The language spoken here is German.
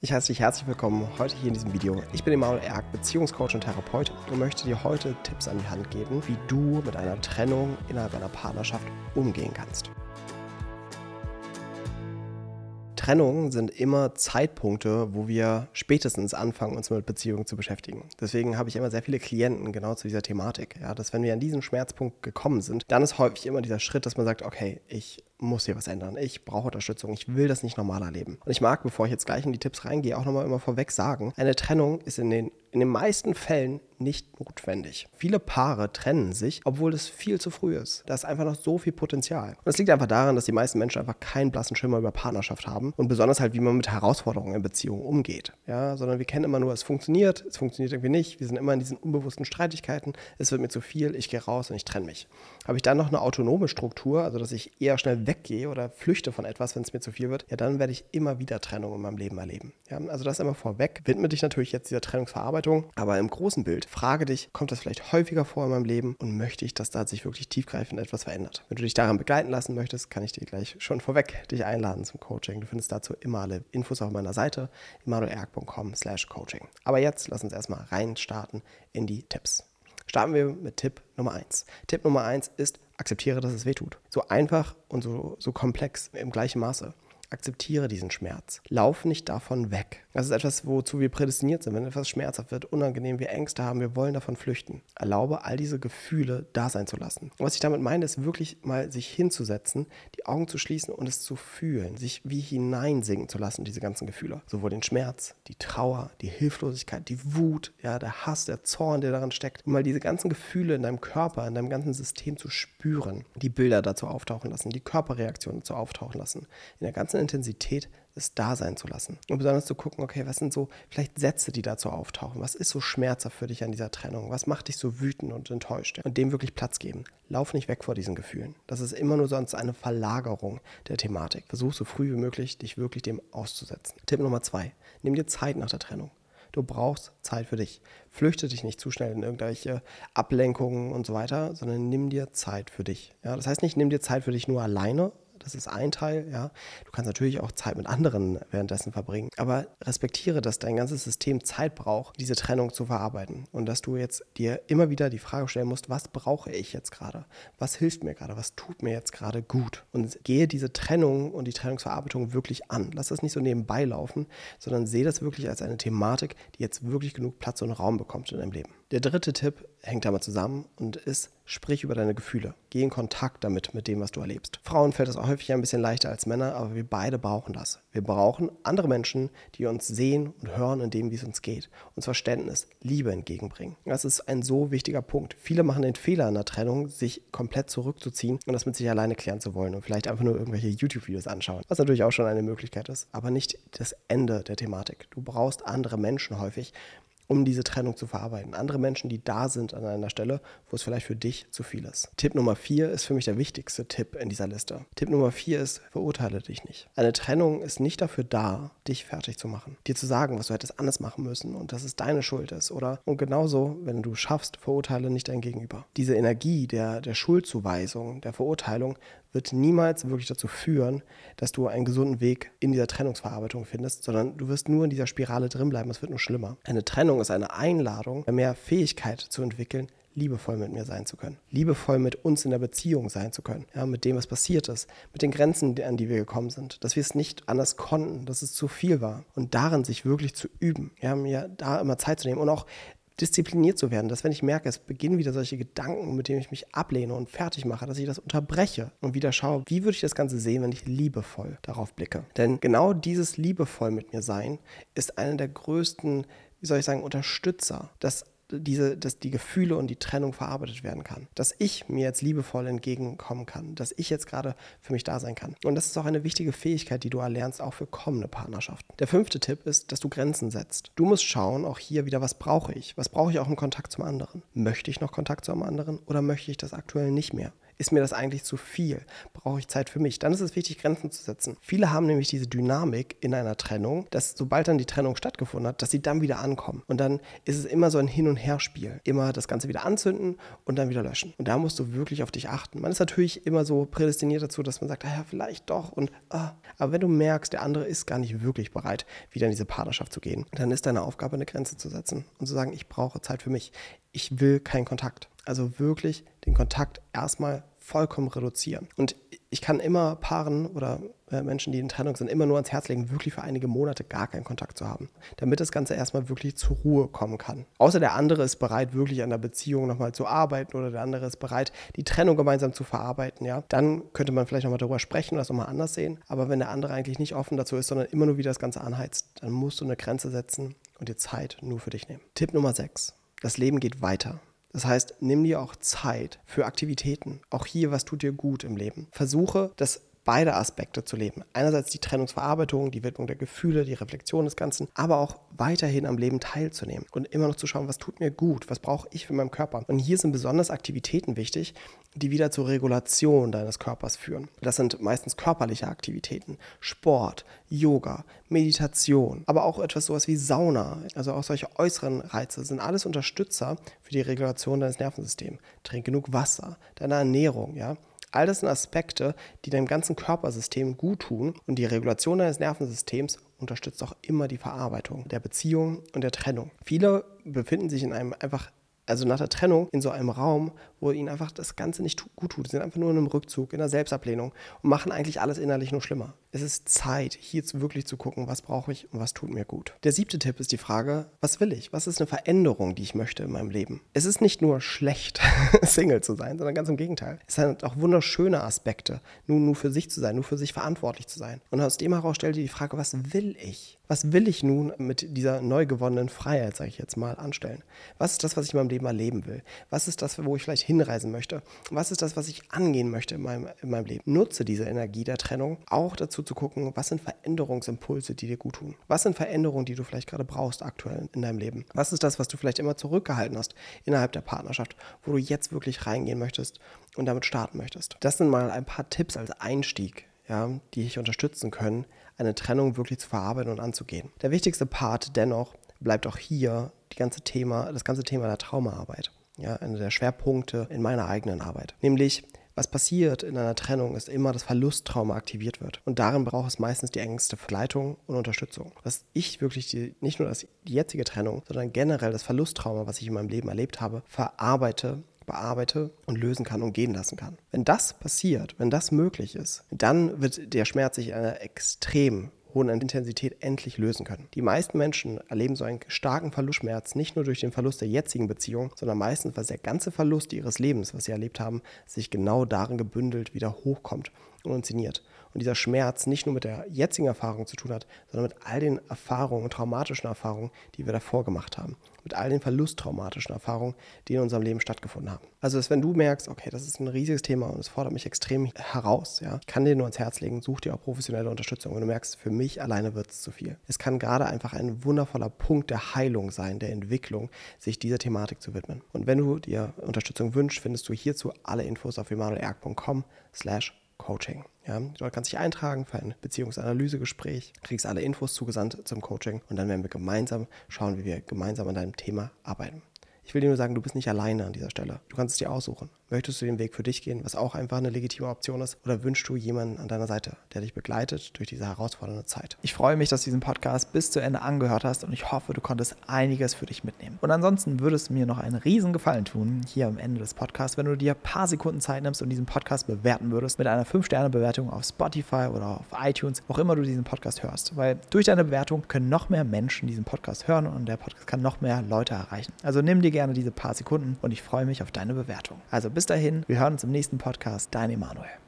Ich heiße dich herzlich willkommen heute hier in diesem Video. Ich bin Emanuel Erk, Beziehungscoach und Therapeut und möchte dir heute Tipps an die Hand geben, wie du mit einer Trennung innerhalb einer Partnerschaft umgehen kannst. Trennungen sind immer Zeitpunkte, wo wir spätestens anfangen, uns mit Beziehungen zu beschäftigen. Deswegen habe ich immer sehr viele Klienten genau zu dieser Thematik. Ja, dass wenn wir an diesen Schmerzpunkt gekommen sind, dann ist häufig immer dieser Schritt, dass man sagt, okay, ich muss hier was ändern. Ich brauche Unterstützung. Ich will das nicht normal erleben. Und ich mag, bevor ich jetzt gleich in die Tipps reingehe, auch nochmal immer vorweg sagen, eine Trennung ist in den, in den meisten Fällen nicht notwendig. Viele Paare trennen sich, obwohl es viel zu früh ist. Da ist einfach noch so viel Potenzial. Und es liegt einfach daran, dass die meisten Menschen einfach keinen blassen Schimmer über Partnerschaft haben und besonders halt, wie man mit Herausforderungen in Beziehungen umgeht. Ja, sondern wir kennen immer nur, es funktioniert, es funktioniert irgendwie nicht. Wir sind immer in diesen unbewussten Streitigkeiten. Es wird mir zu viel, ich gehe raus und ich trenne mich. Habe ich dann noch eine autonome Struktur, also dass ich eher schnell weggehe oder flüchte von etwas, wenn es mir zu viel wird, ja, dann werde ich immer wieder Trennung in meinem Leben erleben. Ja, also das immer vorweg. Widme dich natürlich jetzt dieser Trennungsverarbeitung, aber im großen Bild frage dich, kommt das vielleicht häufiger vor in meinem Leben und möchte ich, dass da sich wirklich tiefgreifend etwas verändert? Wenn du dich daran begleiten lassen möchtest, kann ich dir gleich schon vorweg dich einladen zum Coaching. Du findest dazu immer alle Infos auf meiner Seite immanuelerg.com slash coaching. Aber jetzt lass uns erstmal reinstarten in die Tipps. Starten wir mit Tipp Nummer 1. Tipp Nummer 1 ist, akzeptiere, dass es weh tut. So einfach und so, so komplex im gleichen Maße. Akzeptiere diesen Schmerz. Lauf nicht davon weg. Das ist etwas, wozu wir prädestiniert sind. Wenn etwas schmerzhaft wird, unangenehm, wir Ängste haben, wir wollen davon flüchten. Erlaube all diese Gefühle da sein zu lassen. Und was ich damit meine, ist wirklich mal sich hinzusetzen, die Augen zu schließen und es zu fühlen, sich wie hineinsinken zu lassen, diese ganzen Gefühle. Sowohl den Schmerz, die Trauer, die Hilflosigkeit, die Wut, ja, der Hass, der Zorn, der daran steckt. Und mal diese ganzen Gefühle in deinem Körper, in deinem ganzen System zu spüren, die Bilder dazu auftauchen lassen, die Körperreaktionen dazu auftauchen lassen. In der ganzen Intensität es da sein zu lassen. Und besonders zu gucken, okay, was sind so vielleicht Sätze, die dazu auftauchen? Was ist so schmerzhaft für dich an dieser Trennung? Was macht dich so wütend und enttäuscht? Und dem wirklich Platz geben. Lauf nicht weg vor diesen Gefühlen. Das ist immer nur sonst eine Verlagerung der Thematik. Versuch so früh wie möglich, dich wirklich dem auszusetzen. Tipp Nummer zwei. Nimm dir Zeit nach der Trennung. Du brauchst Zeit für dich. Flüchte dich nicht zu schnell in irgendwelche Ablenkungen und so weiter, sondern nimm dir Zeit für dich. Ja, das heißt nicht, nimm dir Zeit für dich nur alleine, das ist ein Teil, ja. Du kannst natürlich auch Zeit mit anderen währenddessen verbringen. Aber respektiere, dass dein ganzes System Zeit braucht, diese Trennung zu verarbeiten. Und dass du jetzt dir immer wieder die Frage stellen musst, was brauche ich jetzt gerade? Was hilft mir gerade? Was tut mir jetzt gerade gut? Und gehe diese Trennung und die Trennungsverarbeitung wirklich an. Lass das nicht so nebenbei laufen, sondern sehe das wirklich als eine Thematik, die jetzt wirklich genug Platz und Raum bekommt in deinem Leben. Der dritte Tipp hängt damit zusammen und ist, sprich über deine Gefühle. Geh in Kontakt damit, mit dem, was du erlebst. Frauen fällt das auch häufig ein bisschen leichter als Männer, aber wir beide brauchen das. Wir brauchen andere Menschen, die uns sehen und hören in dem, wie es uns geht. Uns Verständnis, Liebe entgegenbringen. Das ist ein so wichtiger Punkt. Viele machen den Fehler in der Trennung, sich komplett zurückzuziehen und das mit sich alleine klären zu wollen und vielleicht einfach nur irgendwelche YouTube-Videos anschauen. Was natürlich auch schon eine Möglichkeit ist, aber nicht das Ende der Thematik. Du brauchst andere Menschen häufig, um diese Trennung zu verarbeiten. Andere Menschen, die da sind an einer Stelle, wo es vielleicht für dich zu viel ist. Tipp Nummer vier ist für mich der wichtigste Tipp in dieser Liste. Tipp Nummer vier ist, verurteile dich nicht. Eine Trennung ist nicht dafür da, dich fertig zu machen. Dir zu sagen, was du hättest anders machen müssen und dass es deine Schuld ist. Oder und genauso, wenn du schaffst, verurteile nicht dein Gegenüber. Diese Energie der, der Schuldzuweisung, der Verurteilung wird niemals wirklich dazu führen, dass du einen gesunden Weg in dieser Trennungsverarbeitung findest, sondern du wirst nur in dieser Spirale drin bleiben. Es wird nur schlimmer. Eine Trennung ist eine Einladung, mehr Fähigkeit zu entwickeln, liebevoll mit mir sein zu können, liebevoll mit uns in der Beziehung sein zu können, ja, mit dem, was passiert ist, mit den Grenzen, an die wir gekommen sind, dass wir es nicht anders konnten, dass es zu viel war. Und darin sich wirklich zu üben, ja, mir da immer Zeit zu nehmen und auch diszipliniert zu werden, dass wenn ich merke, es beginnen wieder solche Gedanken, mit denen ich mich ablehne und fertig mache, dass ich das unterbreche und wieder schaue, wie würde ich das Ganze sehen, wenn ich liebevoll darauf blicke. Denn genau dieses liebevoll mit mir sein ist einer der größten, wie soll ich sagen, Unterstützer, dass diese, dass die Gefühle und die Trennung verarbeitet werden kann. Dass ich mir jetzt liebevoll entgegenkommen kann, dass ich jetzt gerade für mich da sein kann. Und das ist auch eine wichtige Fähigkeit, die du erlernst, auch für kommende Partnerschaften. Der fünfte Tipp ist, dass du Grenzen setzt. Du musst schauen, auch hier wieder, was brauche ich? Was brauche ich auch im Kontakt zum anderen? Möchte ich noch Kontakt zu einem anderen oder möchte ich das aktuell nicht mehr? Ist mir das eigentlich zu viel? Brauche ich Zeit für mich? Dann ist es wichtig, Grenzen zu setzen. Viele haben nämlich diese Dynamik in einer Trennung, dass sobald dann die Trennung stattgefunden hat, dass sie dann wieder ankommen. Und dann ist es immer so ein Hin- und Herspiel. Immer das Ganze wieder anzünden und dann wieder löschen. Und da musst du wirklich auf dich achten. Man ist natürlich immer so prädestiniert dazu, dass man sagt, ah ja, vielleicht doch. Und ah. aber wenn du merkst, der andere ist gar nicht wirklich bereit, wieder in diese Partnerschaft zu gehen, dann ist deine Aufgabe, eine Grenze zu setzen und zu sagen, ich brauche Zeit für mich. Ich will keinen Kontakt. Also wirklich den Kontakt erstmal vollkommen reduzieren. Und ich kann immer Paaren oder äh, Menschen, die in Trennung sind, immer nur ans Herz legen, wirklich für einige Monate gar keinen Kontakt zu haben, damit das Ganze erstmal wirklich zur Ruhe kommen kann. Außer der andere ist bereit, wirklich an der Beziehung nochmal zu arbeiten oder der andere ist bereit, die Trennung gemeinsam zu verarbeiten, ja, dann könnte man vielleicht nochmal darüber sprechen und das nochmal anders sehen. Aber wenn der andere eigentlich nicht offen dazu ist, sondern immer nur wieder das Ganze anheizt, dann musst du eine Grenze setzen und dir Zeit nur für dich nehmen. Tipp Nummer 6. Das Leben geht weiter. Das heißt, nimm dir auch Zeit für Aktivitäten. Auch hier, was tut dir gut im Leben? Versuche, das beide Aspekte zu leben. Einerseits die Trennungsverarbeitung, die Widmung der Gefühle, die Reflexion des Ganzen, aber auch weiterhin am Leben teilzunehmen und immer noch zu schauen, was tut mir gut, was brauche ich für meinen Körper. Und hier sind besonders Aktivitäten wichtig, die wieder zur Regulation deines Körpers führen. Das sind meistens körperliche Aktivitäten, Sport, Yoga, Meditation, aber auch etwas sowas wie Sauna, also auch solche äußeren Reize sind alles Unterstützer für die Regulation deines Nervensystems. Trink genug Wasser, deine Ernährung, ja. All das sind Aspekte, die deinem ganzen Körpersystem gut tun und die Regulation deines Nervensystems unterstützt auch immer die Verarbeitung der Beziehung und der Trennung. Viele befinden sich in einem einfach also nach der Trennung in so einem Raum, wo ihnen einfach das Ganze nicht gut tut. Sie sind einfach nur in einem Rückzug, in einer Selbstablehnung und machen eigentlich alles innerlich nur schlimmer. Es ist Zeit, hier wirklich zu gucken, was brauche ich und was tut mir gut. Der siebte Tipp ist die Frage, was will ich? Was ist eine Veränderung, die ich möchte in meinem Leben? Es ist nicht nur schlecht, Single zu sein, sondern ganz im Gegenteil. Es hat auch wunderschöne Aspekte, nur, nur für sich zu sein, nur für sich verantwortlich zu sein. Und aus dem heraus stellt ihr die Frage, was will ich? Was will ich nun mit dieser neu gewonnenen Freiheit, sage ich jetzt mal, anstellen? Was ist das, was ich in meinem Leben erleben will? Was ist das, wo ich vielleicht hinreisen möchte? Was ist das, was ich angehen möchte in meinem, in meinem Leben? Nutze diese Energie der Trennung auch dazu zu gucken, was sind Veränderungsimpulse, die dir gut tun? Was sind Veränderungen, die du vielleicht gerade brauchst aktuell in deinem Leben? Was ist das, was du vielleicht immer zurückgehalten hast innerhalb der Partnerschaft, wo du jetzt wirklich reingehen möchtest und damit starten möchtest? Das sind mal ein paar Tipps als Einstieg, ja, die dich unterstützen können, eine Trennung wirklich zu verarbeiten und anzugehen. Der wichtigste Part dennoch bleibt auch hier die ganze Thema, das ganze Thema der Traumaarbeit. Ja, einer der Schwerpunkte in meiner eigenen Arbeit. Nämlich, was passiert in einer Trennung, ist immer, dass Verlusttrauma aktiviert wird. Und darin braucht es meistens die engste Verleitung und Unterstützung. Dass ich wirklich die, nicht nur das, die jetzige Trennung, sondern generell das Verlusttrauma, was ich in meinem Leben erlebt habe, verarbeite bearbeite und lösen kann und gehen lassen kann. Wenn das passiert, wenn das möglich ist, dann wird der Schmerz sich in einer extrem hohen Intensität endlich lösen können. Die meisten Menschen erleben so einen starken Verlustschmerz nicht nur durch den Verlust der jetzigen Beziehung, sondern meistens, weil der ganze Verlust ihres Lebens, was sie erlebt haben, sich genau darin gebündelt wieder hochkommt und inszeniert. Und dieser Schmerz nicht nur mit der jetzigen Erfahrung zu tun hat, sondern mit all den Erfahrungen, traumatischen Erfahrungen, die wir davor gemacht haben mit all den verlusttraumatischen Erfahrungen, die in unserem Leben stattgefunden haben. Also, dass wenn du merkst, okay, das ist ein riesiges Thema und es fordert mich extrem heraus, ja, kann dir nur ans Herz legen, such dir auch professionelle Unterstützung. Wenn du merkst, für mich alleine wird es zu viel. Es kann gerade einfach ein wundervoller Punkt der Heilung sein, der Entwicklung, sich dieser Thematik zu widmen. Und wenn du dir Unterstützung wünschst, findest du hierzu alle Infos auf emanuelerg.com slash Coaching. Ja, dort kannst dich eintragen für ein Beziehungsanalysegespräch, kriegst alle Infos zugesandt zum Coaching und dann werden wir gemeinsam schauen, wie wir gemeinsam an deinem Thema arbeiten. Ich will dir nur sagen, du bist nicht alleine an dieser Stelle. Du kannst es dir aussuchen. Möchtest du den Weg für dich gehen, was auch einfach eine legitime Option ist, oder wünschst du jemanden an deiner Seite, der dich begleitet durch diese herausfordernde Zeit? Ich freue mich, dass du diesen Podcast bis zu Ende angehört hast und ich hoffe, du konntest einiges für dich mitnehmen. Und ansonsten würde es mir noch einen riesen Gefallen tun, hier am Ende des Podcasts, wenn du dir ein paar Sekunden Zeit nimmst und diesen Podcast bewerten würdest mit einer 5-Sterne-Bewertung auf Spotify oder auf iTunes, wo auch immer du diesen Podcast hörst. Weil durch deine Bewertung können noch mehr Menschen diesen Podcast hören und der Podcast kann noch mehr Leute erreichen. Also nimm dir gerne diese paar Sekunden und ich freue mich auf deine Bewertung. Also bis dahin, wir hören uns im nächsten Podcast. Dein Emanuel.